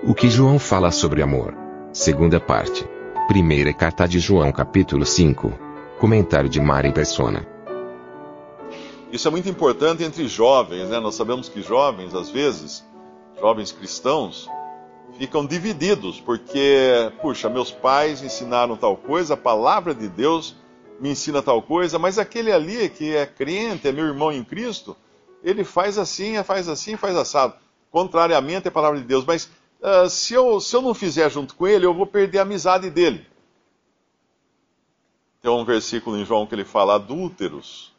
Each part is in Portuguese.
O que João fala sobre amor. Segunda parte. Primeira carta de João capítulo 5. Comentário de Mari Persona. Isso é muito importante entre jovens, né? Nós sabemos que jovens, às vezes, jovens cristãos, ficam divididos, porque, puxa, meus pais ensinaram tal coisa, a palavra de Deus me ensina tal coisa, mas aquele ali que é crente, é meu irmão em Cristo, ele faz assim, faz assim, faz assado. Contrariamente à palavra de Deus. Mas uh, se, eu, se eu não fizer junto com ele, eu vou perder a amizade dele. Tem um versículo em João que ele fala: adúlteros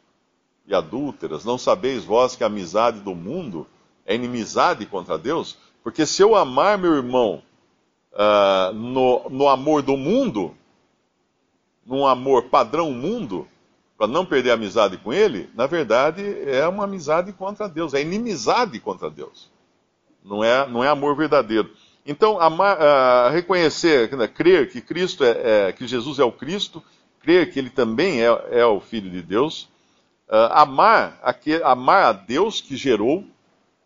e adúlteras, não sabeis vós que a amizade do mundo é inimizade contra Deus? Porque se eu amar meu irmão uh, no, no amor do mundo, num amor padrão mundo, para não perder a amizade com ele, na verdade é uma amizade contra Deus, é inimizade contra Deus. Não é, não é amor verdadeiro. Então, amar, uh, reconhecer, né, crer que Cristo é, é, que Jesus é o Cristo, crer que Ele também é, é o Filho de Deus, uh, amar, aquele, amar a Deus que gerou,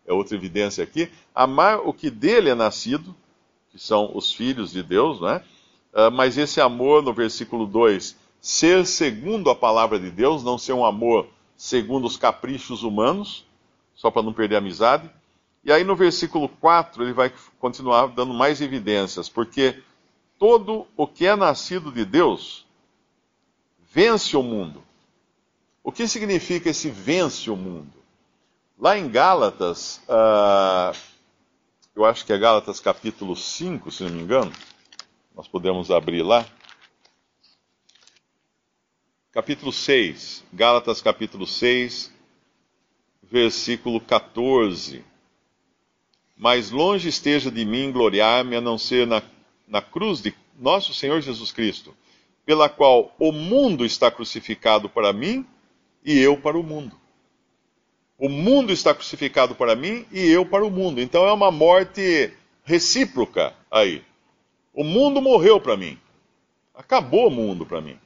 é outra evidência aqui, amar o que dele é nascido, que são os filhos de Deus, não é? Uh, mas esse amor, no versículo 2, ser segundo a palavra de Deus, não ser um amor segundo os caprichos humanos, só para não perder a amizade. E aí no versículo 4 ele vai continuar dando mais evidências, porque todo o que é nascido de Deus vence o mundo. O que significa esse vence o mundo? Lá em Gálatas, uh, eu acho que é Gálatas capítulo 5, se não me engano, nós podemos abrir lá. Capítulo 6, Gálatas capítulo 6, versículo 14. Mas longe esteja de mim gloriar-me a não ser na, na cruz de nosso Senhor Jesus Cristo, pela qual o mundo está crucificado para mim e eu para o mundo. O mundo está crucificado para mim e eu para o mundo. Então é uma morte recíproca aí. O mundo morreu para mim. Acabou o mundo para mim.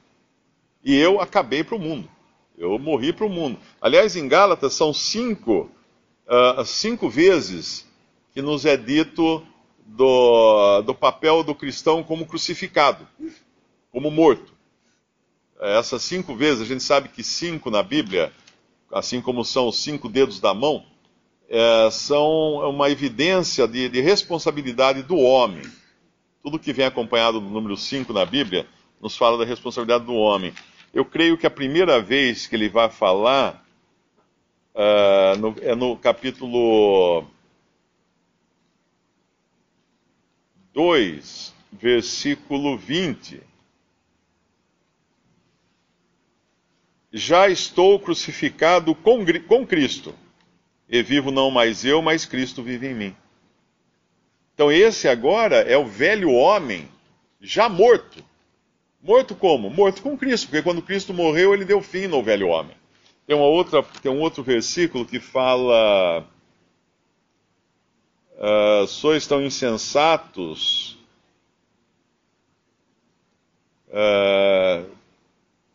E eu acabei para o mundo. Eu morri para o mundo. Aliás, em Gálatas são cinco, uh, cinco vezes que nos é dito do, do papel do cristão como crucificado, como morto. Essas cinco vezes, a gente sabe que cinco na Bíblia assim como são os cinco dedos da mão, é, são uma evidência de, de, responsabilidade do homem. Tudo que vem acompanhado do número 5 na Bíblia nos fala da responsabilidade do homem. Eu creio que a primeira vez que ele vai falar uh, no, é no capítulo 2, versículo 20. já estou crucificado com, com Cristo. E vivo não mais eu, mas Cristo vive em mim. Então, esse agora é o velho homem já morto. Morto como? Morto com Cristo, porque quando Cristo morreu, ele deu fim no velho homem. Tem, uma outra, tem um outro versículo que fala: uh, Sois tão insensatos. Uh,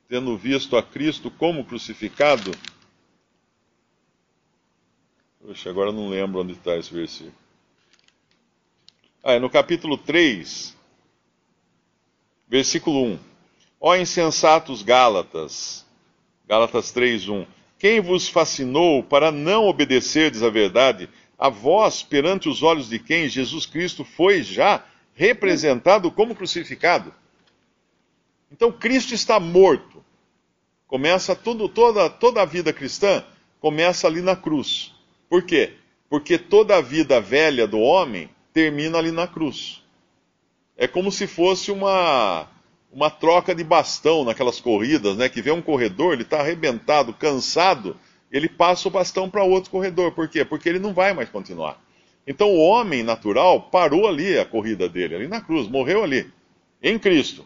tendo visto a Cristo como crucificado. Poxa, agora não lembro onde está esse versículo. Ah, é no capítulo 3, versículo 1. Ó insensatos Gálatas, Gálatas 3, 1. Quem vos fascinou para não obedecerdes à verdade, a vós, perante os olhos de quem Jesus Cristo foi já representado como crucificado? Então Cristo está morto. Começa tudo, toda, toda a vida cristã começa ali na cruz. Por quê? Porque toda a vida velha do homem termina ali na cruz. É como se fosse uma, uma troca de bastão naquelas corridas, né? Que vê um corredor, ele está arrebentado, cansado, ele passa o bastão para outro corredor. Por quê? Porque ele não vai mais continuar. Então o homem natural parou ali a corrida dele, ali na cruz, morreu ali, em Cristo.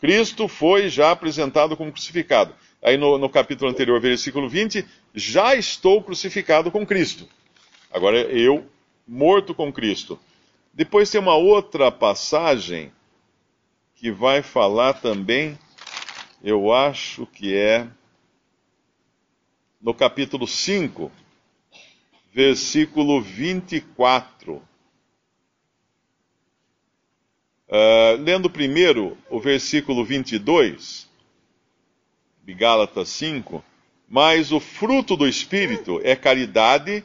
Cristo foi já apresentado como crucificado. Aí no, no capítulo anterior, versículo 20, já estou crucificado com Cristo. Agora eu morto com Cristo. Depois tem uma outra passagem que vai falar também, eu acho que é no capítulo 5, versículo 24. Uh, ah, lendo primeiro o versículo 22, de Gálatas 5. Mas o fruto do Espírito é caridade,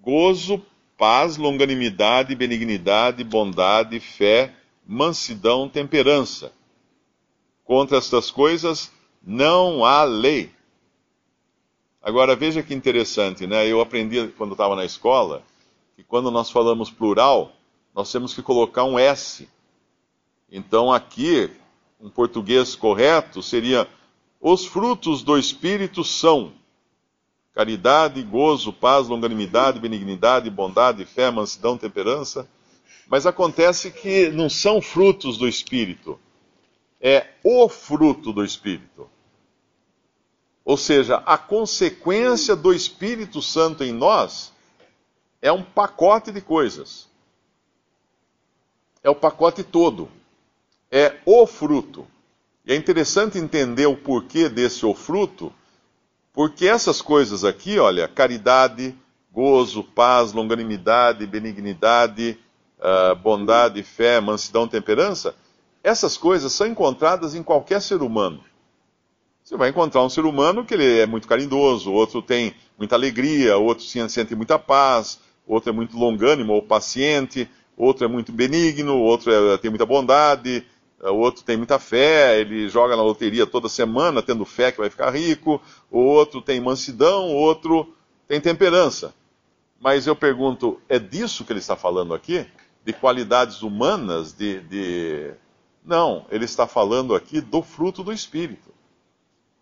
gozo, paz, longanimidade, benignidade, bondade, fé, mansidão, temperança. Contra estas coisas não há lei. Agora veja que interessante, né? Eu aprendi quando estava na escola que quando nós falamos plural, nós temos que colocar um S. Então aqui, um português correto seria: os frutos do Espírito são caridade, gozo, paz, longanimidade, benignidade, bondade, fé, mansidão, temperança. Mas acontece que não são frutos do Espírito, é o fruto do Espírito. Ou seja, a consequência do Espírito Santo em nós é um pacote de coisas. É o pacote todo. É o fruto. E é interessante entender o porquê desse o fruto, porque essas coisas aqui, olha, caridade, gozo, paz, longanimidade, benignidade, uh, bondade, fé, mansidão, temperança, essas coisas são encontradas em qualquer ser humano. Você vai encontrar um ser humano que ele é muito carinhoso, outro tem muita alegria, outro sente muita paz, outro é muito longânimo ou paciente, outro é muito benigno, outro é, tem muita bondade, o outro tem muita fé, ele joga na loteria toda semana tendo fé que vai ficar rico, outro tem mansidão, outro tem temperança. Mas eu pergunto, é disso que ele está falando aqui? de qualidades humanas, de, de. Não, ele está falando aqui do fruto do Espírito,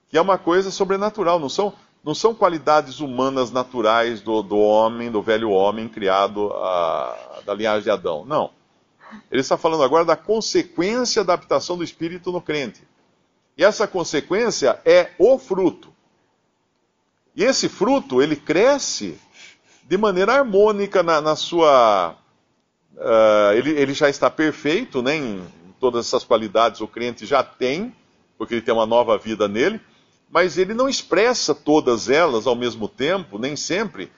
que é uma coisa sobrenatural, não são, não são qualidades humanas naturais do, do homem, do velho homem criado a, da linhagem de Adão. Não. Ele está falando agora da consequência da habitação do Espírito no crente. E essa consequência é o fruto. E esse fruto, ele cresce de maneira harmônica na, na sua Uh, ele, ele, já está perfeito, né, em todas essas qualidades o crente já tem, porque ele tem uma nova vida nele, mas ele não expressa todas elas ao mesmo tempo, nem sempre,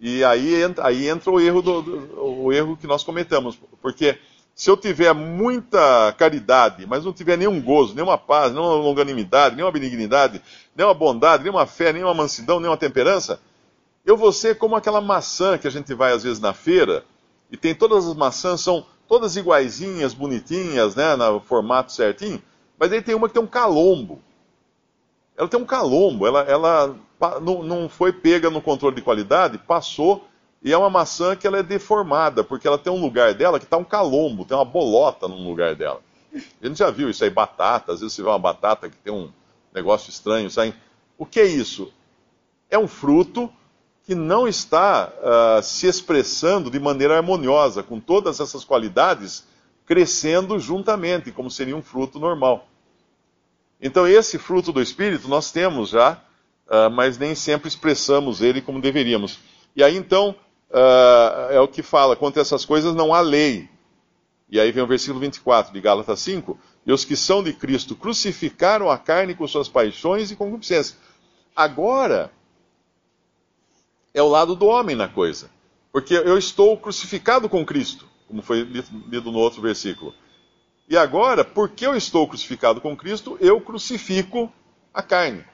e aí, aí entra o erro, do, do, o erro que nós cometemos, porque se eu tiver muita caridade, mas não tiver nenhum gozo, nenhuma paz, nenhuma longanimidade, nenhuma benignidade, nenhuma bondade, nenhuma fé, nenhuma mansidão, nenhuma temperança, eu vou ser como aquela maçã que a gente vai às vezes na feira, e tem todas as maçãs, são todas iguaizinhas, bonitinhas, né, no formato certinho, mas aí tem uma que tem um calombo. Ela tem um calombo, ela, ela não, não foi pega no controle de qualidade, passou, e é uma maçã que ela é deformada, porque ela tem um lugar dela que está um calombo, tem uma bolota no lugar dela. A gente já viu isso aí, batata, às vezes você vê uma batata que tem um negócio estranho, sabe? O que é isso? É um fruto que não está uh, se expressando de maneira harmoniosa, com todas essas qualidades crescendo juntamente, como seria um fruto normal. Então, esse fruto do Espírito nós temos já, uh, mas nem sempre expressamos ele como deveríamos. E aí, então, uh, é o que fala: contra essas coisas não há lei. E aí vem o versículo 24 de Gálatas 5: E os que são de Cristo crucificaram a carne com suas paixões e concupiscências. Agora, é o lado do homem na coisa. Porque eu estou crucificado com Cristo, como foi lido no outro versículo. E agora, porque eu estou crucificado com Cristo, eu crucifico a carne.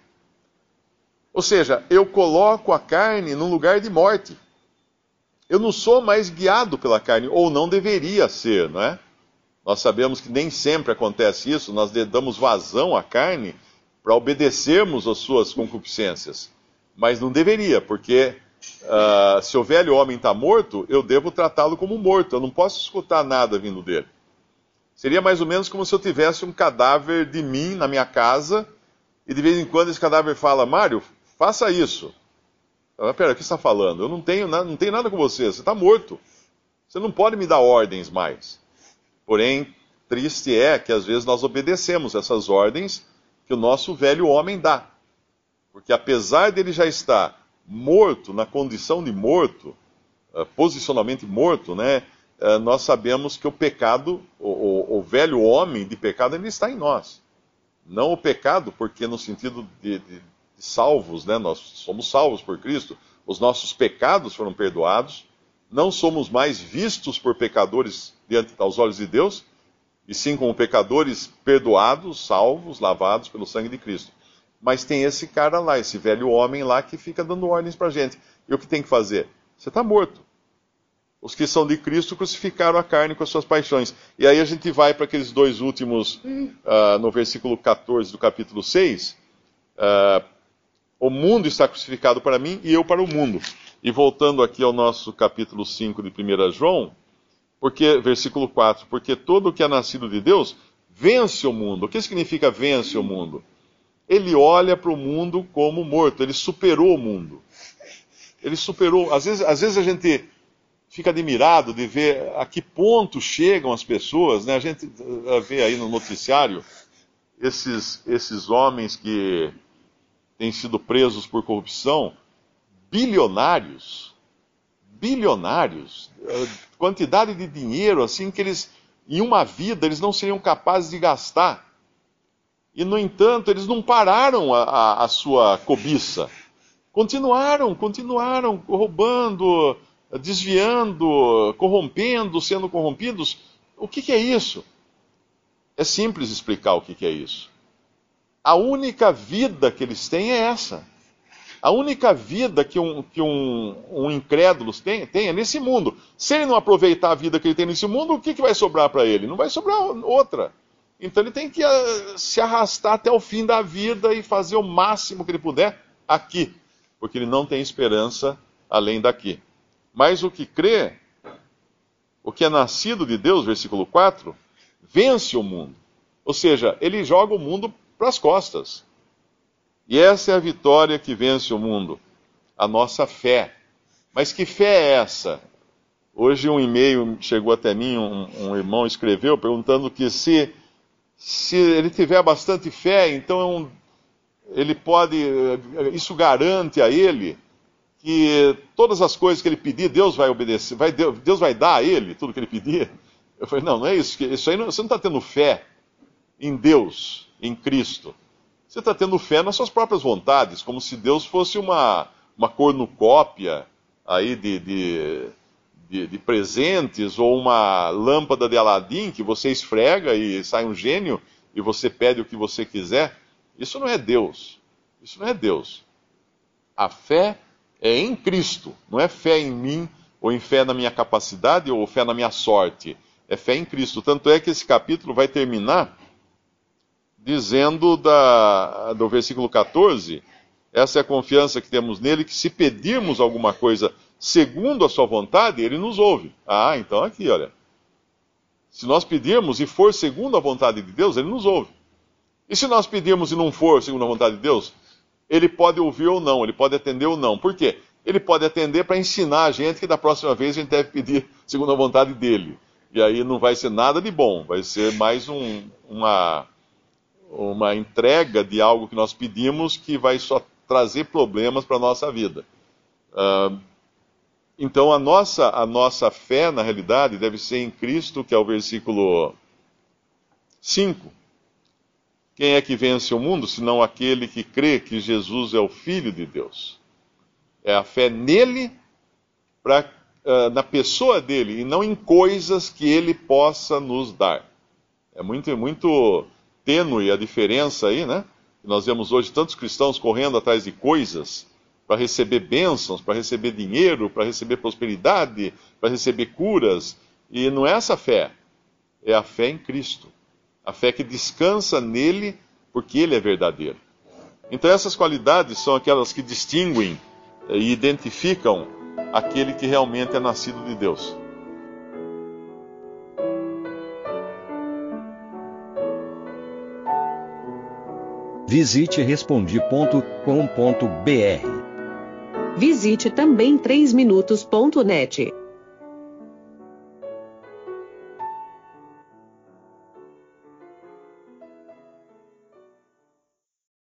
Ou seja, eu coloco a carne num lugar de morte. Eu não sou mais guiado pela carne, ou não deveria ser, não é? Nós sabemos que nem sempre acontece isso, nós damos vazão à carne para obedecermos às suas concupiscências. Mas não deveria, porque uh, se o velho homem está morto, eu devo tratá-lo como morto. Eu não posso escutar nada vindo dele. Seria mais ou menos como se eu tivesse um cadáver de mim na minha casa e de vez em quando esse cadáver fala: Mário, faça isso. Ah, pera, o que você está falando? Eu não tenho, não tenho nada com você, você está morto. Você não pode me dar ordens mais. Porém, triste é que às vezes nós obedecemos essas ordens que o nosso velho homem dá. Porque apesar dele já estar morto, na condição de morto, uh, posicionalmente morto, né, nós sabemos que o pecado, o, o, o, velho homem de pecado, ele está em nós. Não o pecado, porque no sentido de, de, de salvos, né, nós somos salvos por Cristo, os nossos pecados foram perdoados, não somos mais vistos por pecadores diante aos olhos de Deus, e sim como pecadores perdoados, salvos, lavados pelo sangue de Cristo. Mas tem esse cara lá, esse velho homem lá que fica dando ordens para gente. E o que tem que fazer? Você está morto. Os que são de Cristo crucificaram a carne com as suas paixões. E aí a gente vai para aqueles dois últimos, uh, no versículo 14 do capítulo 6. Uh, ah, o mundo está crucificado para mim e eu para o mundo. E voltando aqui ao nosso capítulo 5 de 1 João, porque, versículo 4, porque todo o que é nascido de Deus vence o mundo. O que significa vence o mundo? Ele olha para o mundo como morto, ele superou o mundo. Ele superou. Às vezes, às vezes a gente fica admirado de ver a que ponto chegam as pessoas, né? A gente eh, vê aí no noticiário esses, esses homens que têm sido presos por corrupção, bilionários, bilionários, eh, quantidade de dinheiro assim que eles, em uma vida, eles não seriam capazes de gastar. E, no entanto, eles não pararam a, a, a sua cobiça. Continuaram, continuaram roubando, desviando, corrompendo, sendo corrompidos. O que, que é isso? É simples explicar o que, que é isso. A única vida que eles têm é essa. A única vida que um, que um, um incrédulo tem, tem é nesse mundo. Se ele não aproveitar a vida que ele tem nesse mundo, o que, que vai sobrar para ele? Não vai sobrar outra. Então ele tem que uh, se arrastar até o fim da vida e fazer o máximo que ele puder aqui, porque ele não tem esperança além daqui. Mas o que crê, o que é nascido de Deus, versículo 4, vence o mundo. Ou seja, ele joga o mundo para as costas. E essa é a vitória que vence o mundo, a nossa fé. Mas que fé é essa? Hoje um e-mail chegou até mim, um, um irmão escreveu perguntando que se, se ele tiver bastante fé, então ele pode, isso garante a ele que todas as coisas que ele pedir, Deus vai obedecer, vai, Deus vai dar a ele tudo que ele pedir. Eu falei, não, não é isso. Isso aí não, você não está tendo fé em Deus, em Cristo. Você está tendo fé nas suas próprias vontades, como se Deus fosse uma, uma cornucópia aí de, de, de, de presentes ou uma lâmpada de Aladim que você esfrega e sai um gênio e você pede o que você quiser. Isso não é Deus. Isso não é Deus. A fé é em Cristo, não é fé em mim, ou em fé na minha capacidade, ou fé na minha sorte. É fé em Cristo. Tanto é que esse capítulo vai terminar dizendo da, do versículo 14: essa é a confiança que temos nele, que se pedirmos alguma coisa segundo a sua vontade, ele nos ouve. Ah, então aqui, olha. Se nós pedirmos e for segundo a vontade de Deus, ele nos ouve. E se nós pedirmos e não for segundo a vontade de Deus, ele pode ouvir ou não, ele pode atender ou não. Por quê? Ele pode atender para ensinar a gente que da próxima vez a gente deve pedir segundo a vontade dele. E aí não vai ser nada de bom, vai ser mais um, uma, uma entrega de algo que nós pedimos que vai só trazer problemas para a nossa vida. Uh, então a nossa, a nossa fé, na realidade, deve ser em Cristo, que é o versículo 5. Quem é que vence o mundo, senão aquele que crê que Jesus é o Filho de Deus? É a fé nele, pra, uh, na pessoa dele, e não em coisas que ele possa nos dar. É muito, muito tênue a diferença aí, né? Nós vemos hoje tantos cristãos correndo atrás de coisas para receber bênçãos, para receber dinheiro, para receber prosperidade, para receber curas. E não é essa fé, é a fé em Cristo. A fé que descansa nele porque ele é verdadeiro. Então essas qualidades são aquelas que distinguem e identificam aquele que realmente é nascido de Deus. Visite respondi.com.br. Visite também 3minutos.net.